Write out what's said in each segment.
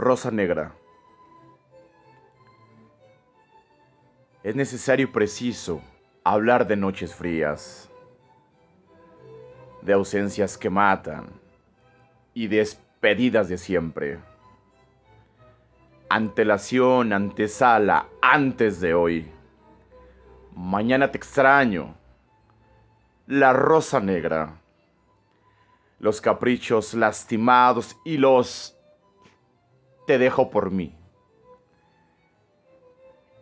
Rosa Negra. Es necesario y preciso hablar de noches frías, de ausencias que matan y despedidas de siempre. Antelación, antesala, antes de hoy. Mañana te extraño. La rosa negra. Los caprichos lastimados y los te dejo por mí.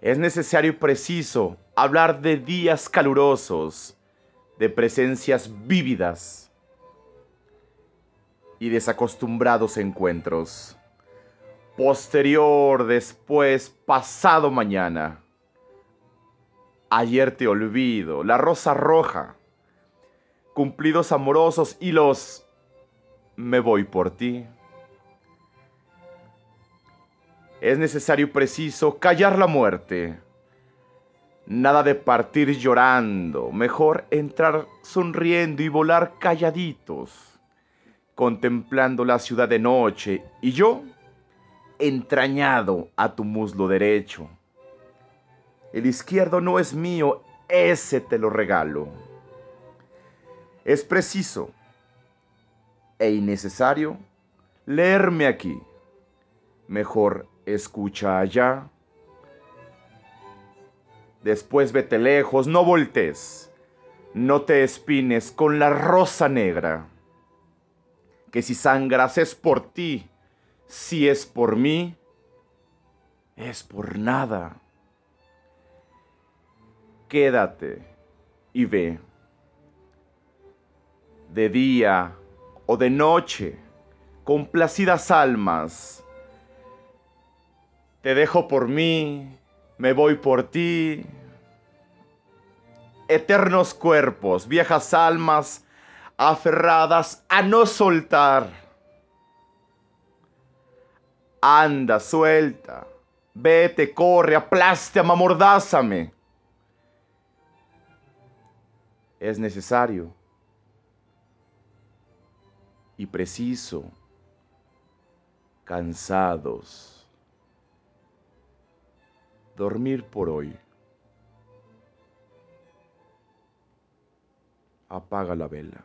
Es necesario y preciso hablar de días calurosos, de presencias vívidas y desacostumbrados encuentros. Posterior, después, pasado mañana. Ayer te olvido, la rosa roja, cumplidos amorosos y los me voy por ti. Es necesario y preciso callar la muerte. Nada de partir llorando, mejor entrar sonriendo y volar calladitos, contemplando la ciudad de noche y yo entrañado a tu muslo derecho. El izquierdo no es mío, ese te lo regalo. Es preciso e innecesario leerme aquí. Mejor escucha allá. Después vete lejos, no voltees, no te espines con la rosa negra. Que si sangras es por ti, si es por mí, es por nada. Quédate y ve. De día o de noche, complacidas almas, te dejo por mí, me voy por ti. Eternos cuerpos, viejas almas, aferradas a no soltar. Anda, suelta, vete, corre, aplaste, amordázame. Es necesario y preciso, cansados dormir por hoy. Apaga la vela.